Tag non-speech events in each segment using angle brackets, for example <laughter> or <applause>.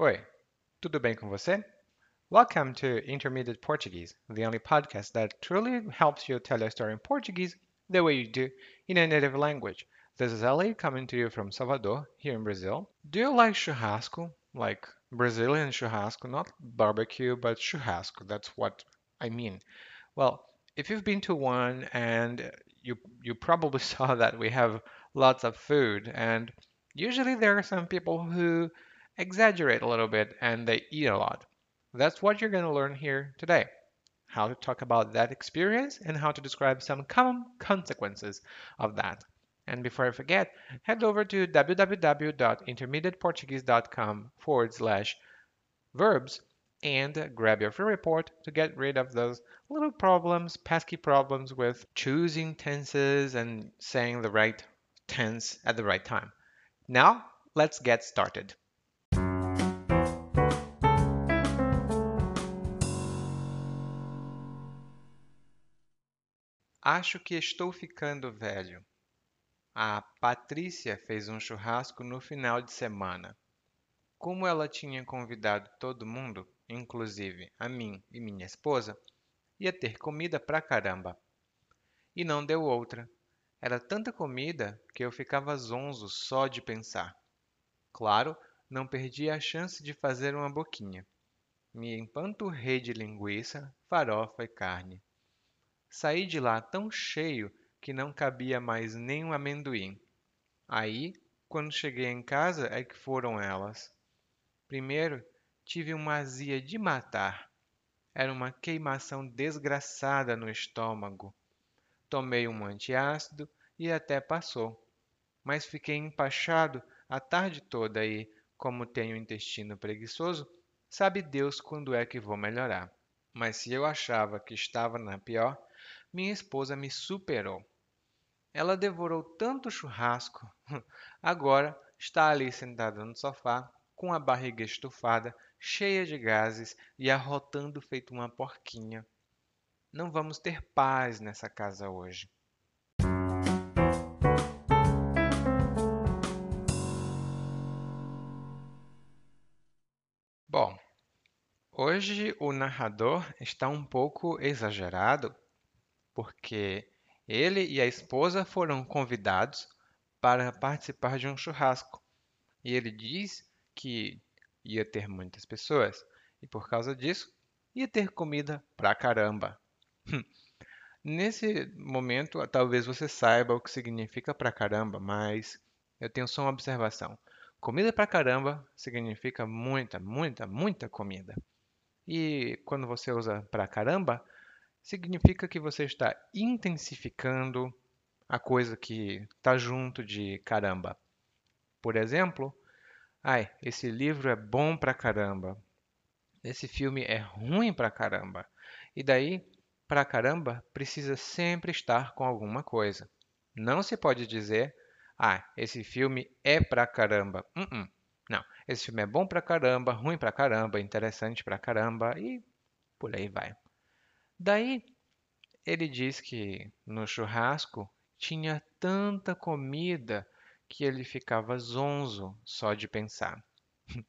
Oi, tudo bem com você? Welcome to Intermediate Portuguese, the only podcast that truly helps you tell your story in Portuguese the way you do in a native language. This is Ellie coming to you from Salvador, here in Brazil. Do you like churrasco? Like Brazilian churrasco, not barbecue, but churrasco. That's what I mean. Well, if you've been to one and you you probably <laughs> saw that we have lots of food and usually there are some people who exaggerate a little bit and they eat a lot. That's what you're going to learn here today. How to talk about that experience and how to describe some common consequences of that. And before I forget, head over to www.intermediateportuguese.com forward slash verbs and grab your free report to get rid of those little problems, pesky problems with choosing tenses and saying the right tense at the right time. Now, let's get started. Acho que estou ficando velho. A Patrícia fez um churrasco no final de semana. Como ela tinha convidado todo mundo, inclusive a mim e minha esposa, ia ter comida pra caramba. E não deu outra. Era tanta comida que eu ficava zonzo só de pensar. Claro, não perdi a chance de fazer uma boquinha. Me empanturrei de linguiça, farofa e carne. Saí de lá tão cheio que não cabia mais nem um amendoim. Aí, quando cheguei em casa, é que foram elas. Primeiro, tive uma azia de matar. Era uma queimação desgraçada no estômago. Tomei um antiácido e até passou. Mas fiquei empachado a tarde toda e, como tenho intestino preguiçoso, sabe Deus quando é que vou melhorar. Mas se eu achava que estava na pior, minha esposa me superou. Ela devorou tanto churrasco, <laughs> agora está ali sentada no sofá, com a barriga estufada, cheia de gases e arrotando feito uma porquinha. Não vamos ter paz nessa casa hoje. Bom, hoje o narrador está um pouco exagerado porque ele e a esposa foram convidados para participar de um churrasco. E ele diz que ia ter muitas pessoas e por causa disso ia ter comida pra caramba. Nesse momento, talvez você saiba o que significa pra caramba, mas eu tenho só uma observação. Comida pra caramba significa muita, muita, muita comida. E quando você usa pra caramba, significa que você está intensificando a coisa que está junto de caramba. Por exemplo, ai, esse livro é bom pra caramba. Esse filme é ruim pra caramba. E daí, pra caramba precisa sempre estar com alguma coisa. Não se pode dizer, ah, esse filme é pra caramba. Uh -uh. Não, esse filme é bom pra caramba, ruim pra caramba, interessante pra caramba e por aí vai. Daí, ele diz que no churrasco tinha tanta comida que ele ficava zonzo só de pensar. <laughs>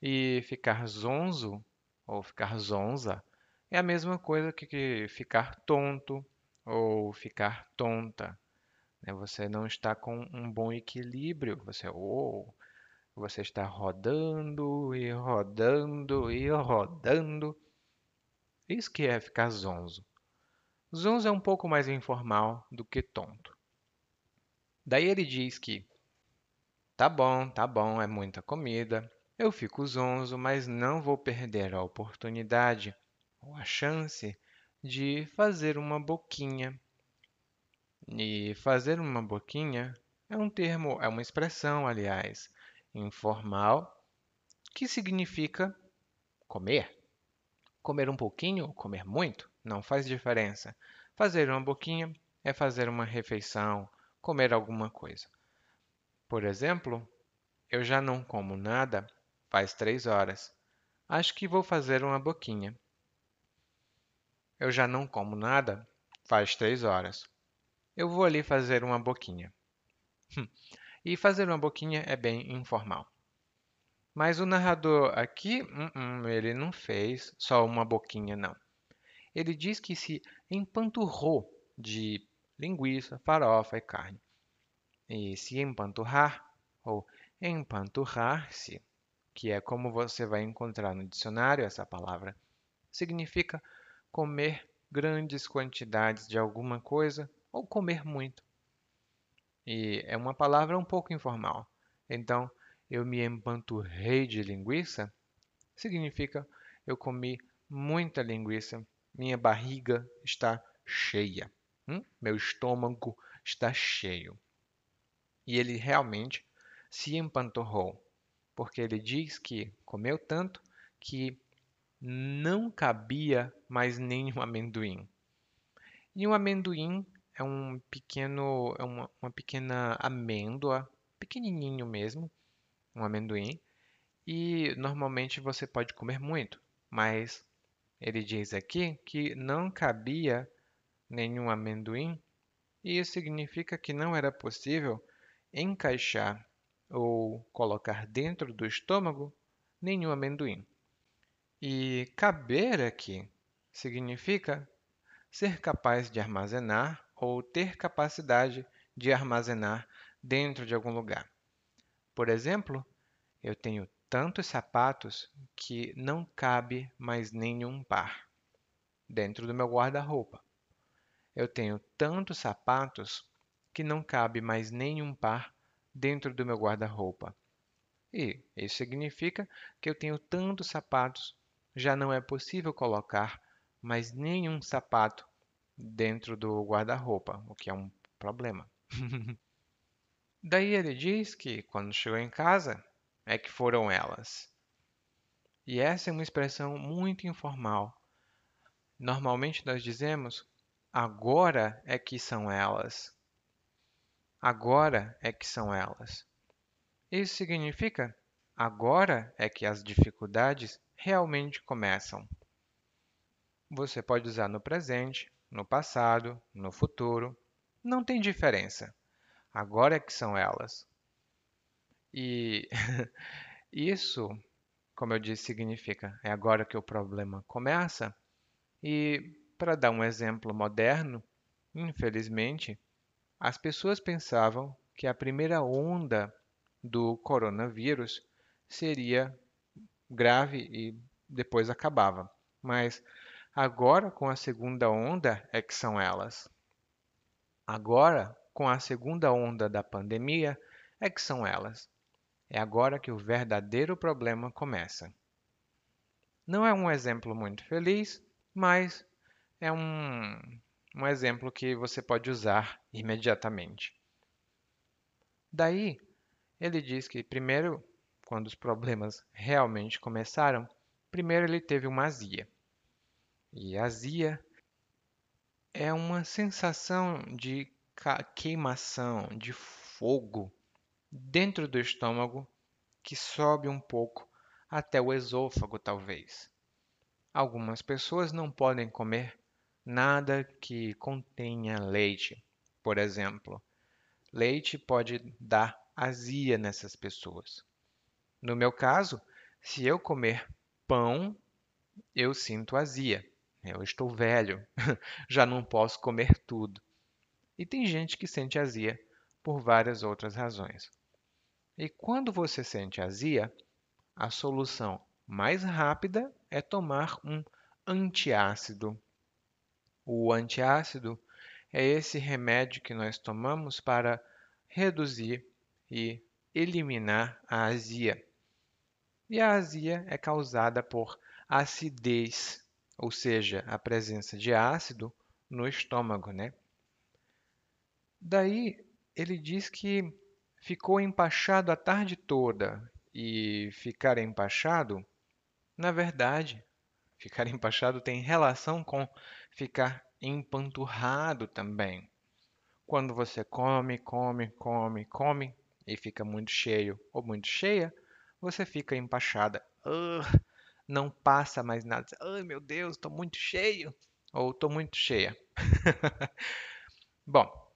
E ficar zonzo ou ficar zonza é a mesma coisa que ficar tonto ou ficar tonta. Né? Você não está com um bom equilíbrio. Você, oh, você está rodando e rodando e rodando. Isso que é ficar zonzo. Zonzo é um pouco mais informal do que tonto. Daí ele diz que tá bom, tá bom, é muita comida, eu fico zonzo, mas não vou perder a oportunidade ou a chance de fazer uma boquinha. E fazer uma boquinha é um termo, é uma expressão, aliás, informal, que significa comer. Comer um pouquinho ou comer muito não faz diferença. Fazer uma boquinha é fazer uma refeição, comer alguma coisa. Por exemplo, eu já não como nada faz três horas. Acho que vou fazer uma boquinha. Eu já não como nada faz três horas. Eu vou ali fazer uma boquinha. e fazer uma boquinha é bem informal. Mas o narrador aqui, hum, hum, ele não fez só uma boquinha, não. Ele diz que se empanturrou de linguiça, farofa e carne. E se empanturrar, ou empanturrar-se, que é como você vai encontrar no dicionário essa palavra, significa comer grandes quantidades de alguma coisa ou comer muito. E é uma palavra um pouco informal. Então, eu me empanturrei de linguiça significa eu comi muita linguiça, minha barriga está cheia, hum? meu estômago está cheio. E ele realmente se empanturrou porque ele diz que comeu tanto que não cabia mais nenhum <laughs> amendoim. E um amendoim é um pequeno, é uma, uma pequena amêndoa, pequenininho mesmo, um amendoim. E normalmente você pode comer muito, mas ele diz aqui que não cabia nenhum amendoim, e isso significa que não era possível encaixar ou colocar dentro do estômago nenhum amendoim. E caber aqui significa ser capaz de armazenar ou ter capacidade de armazenar dentro de algum lugar. Por exemplo, eu tenho tantos sapatos que não cabe mais nenhum par dentro do meu guarda-roupa. Eu tenho tantos sapatos que não cabe mais nenhum par dentro do meu guarda-roupa. E isso significa que eu tenho tantos sapatos, já não é possível colocar mais nenhum sapato dentro do guarda-roupa, o que é um problema. <laughs> Daí ele diz que quando chegou em casa é que foram elas. E essa é uma expressão muito informal. Normalmente nós dizemos agora é que são elas. Agora é que são elas. Isso significa agora é que as dificuldades realmente começam. Você pode usar no presente, no passado, no futuro. Não tem diferença. Agora é que são elas. E <laughs> isso, como eu disse, significa é agora que o problema começa. E para dar um exemplo moderno, infelizmente, as pessoas pensavam que a primeira onda do coronavírus seria grave e depois acabava. Mas agora, com a segunda onda, é que são elas. Agora, com a segunda onda da pandemia, é que são elas. É agora que o verdadeiro problema começa. Não é um exemplo muito feliz, mas é um, um exemplo que você pode usar imediatamente. Daí, ele diz que primeiro, quando os problemas realmente começaram, primeiro ele teve uma azia. E azia é uma sensação de queimação, de fogo dentro do estômago que sobe um pouco até o esôfago, talvez. Algumas pessoas não podem comer nada que contenha leite, por exemplo. Leite pode dar azia nessas pessoas. No meu caso, se eu comer pão, eu sinto azia. Eu estou velho, <laughs> já não posso comer tudo. E tem gente que sente azia por várias outras razões. E quando você sente azia, a solução mais rápida é tomar um antiácido o antiácido é esse remédio que nós tomamos para reduzir e eliminar a azia. E a azia é causada por acidez, ou seja, a presença de ácido no estômago, né? Daí ele diz que ficou empachado a tarde toda e ficar empachado, na verdade, <laughs> ficar empachado tem relação com ficar empanturrado também. Quando você come, come, come, come e fica muito cheio ou muito cheia, você fica empachada. Uh, não passa mais nada. Ai, meu Deus, estou muito cheio ou estou muito cheia. <laughs> Bom,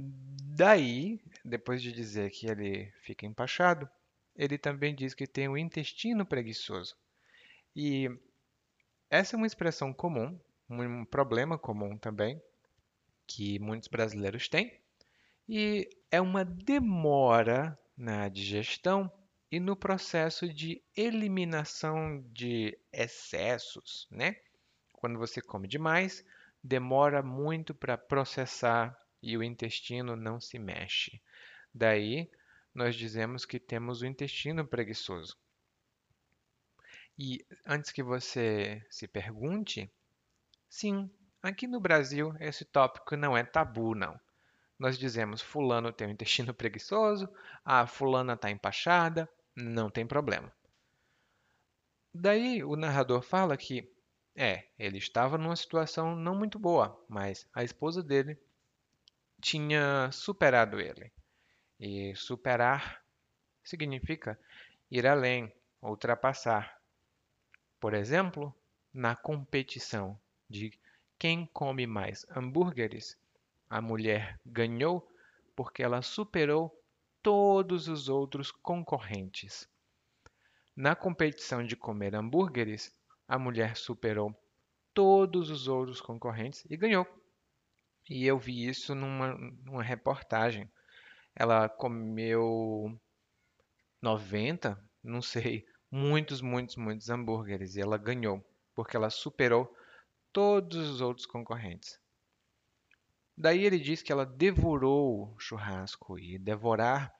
daí, depois de dizer que ele fica empachado, ele também diz que tem o intestino preguiçoso. E essa é uma expressão comum, um problema comum também, que muitos brasileiros têm, e é uma demora na digestão e no processo de eliminação de excessos, né? Quando você come demais, demora muito para processar e o intestino não se mexe. Daí, nós dizemos que temos o intestino preguiçoso. E antes que você se pergunte, sim, aqui no Brasil esse tópico não é tabu, não. Nós dizemos fulano tem o intestino <laughs> preguiçoso, a fulana está empachada, não tem problema. Daí o narrador fala que é, ele estava numa situação não muito boa, mas a esposa dele tinha superado ele. E superar significa ir além, ultrapassar. Por exemplo, na competição de quem come mais hambúrgueres, a mulher ganhou porque ela superou todos os outros concorrentes. Na competição de comer hambúrgueres, a mulher superou todos os outros concorrentes e ganhou. E eu vi isso numa, numa reportagem. Ela comeu 90, não sei, muitos, muitos, muitos hambúrgueres e ela ganhou, porque ela superou todos os outros concorrentes. Daí ele diz que ela devorou o churrasco e devorar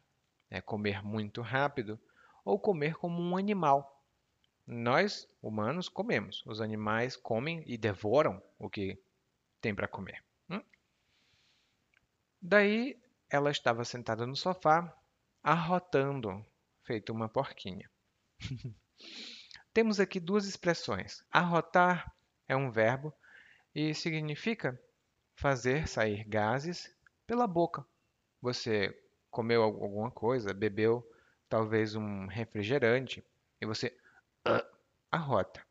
é comer muito rápido ou comer como um animal. Nós, humanos, comemos. Os animais comem e devoram o que tem para comer. Daí ela estava sentada no sofá, arrotando, feito uma porquinha. <laughs> Temos aqui duas expressões. Arrotar é um verbo e significa fazer sair gases pela boca. Você comeu alguma coisa, bebeu talvez um refrigerante e você uh, arrota.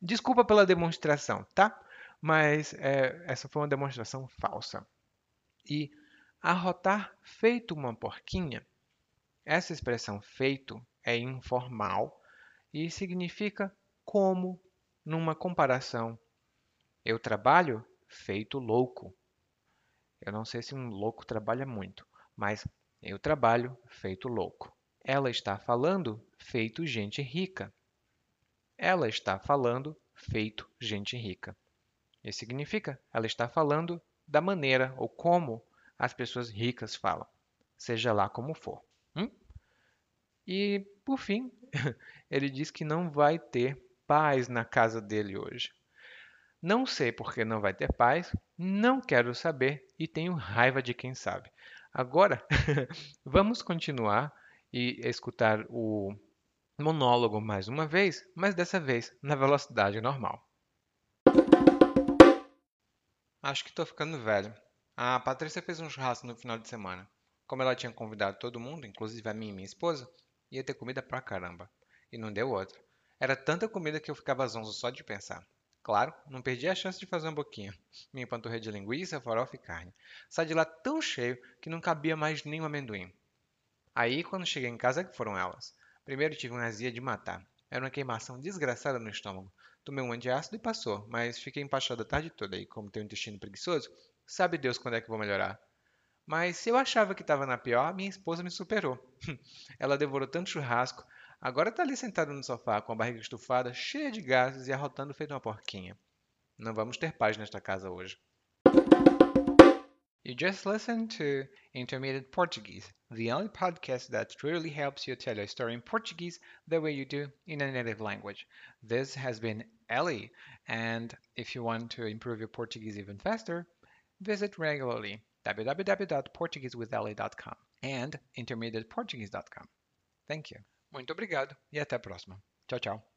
Desculpa pela demonstração, tá? Mas é, essa foi uma demonstração falsa. E arrotar feito uma porquinha, essa expressão feito é informal e significa como numa comparação. Eu trabalho feito louco. Eu não sei se um louco trabalha muito, mas eu trabalho feito louco. Ela está falando feito gente rica. Ela está falando feito gente rica. Isso significa ela está falando da maneira ou como as pessoas ricas falam, seja lá como for. Hum? E, por fim, <laughs> ele diz que não vai ter paz na casa dele hoje. Não sei por que não vai ter paz, não quero saber e tenho raiva de quem sabe. Agora, <laughs> vamos continuar e escutar o monólogo mais uma vez, mas dessa vez na velocidade normal. Acho que estou ficando velho. A Patrícia fez um churrasco no final de semana. Como ela tinha convidado todo mundo, inclusive a mim e minha esposa, ia ter comida pra caramba. E não deu outra. Era tanta comida que eu ficava zonzo só de pensar. Claro, não perdi a chance de fazer um boquinha. Minha panturrilha de linguiça, farofa e carne. Saí de lá tão cheio que não cabia mais nem um amendoim. Aí, quando cheguei em casa, que foram elas. Primeiro tive uma azia de matar. Era uma queimação desgraçada no estômago. Tomei um antiácido e passou, mas fiquei empachado a tarde toda e, como tenho um intestino preguiçoso, sabe Deus quando é que vou melhorar. Mas se eu achava que estava na pior, minha esposa me superou. <laughs> Ela devorou tanto churrasco, Agora está ali sentado no sofá com a barriga estufada, cheia de gases e arrotando feito uma porquinha. Não vamos ter paz nesta casa hoje. You just listened to Intermediate Portuguese, the only podcast that truly helps you tell a story in Portuguese the way you do in a native language. This has been Ellie, and if you want to improve your Portuguese even faster, visit regularly www.portuguesewithellie.com and intermediateportuguese.com. Thank you. Muito obrigado e até a próxima. Tchau, tchau.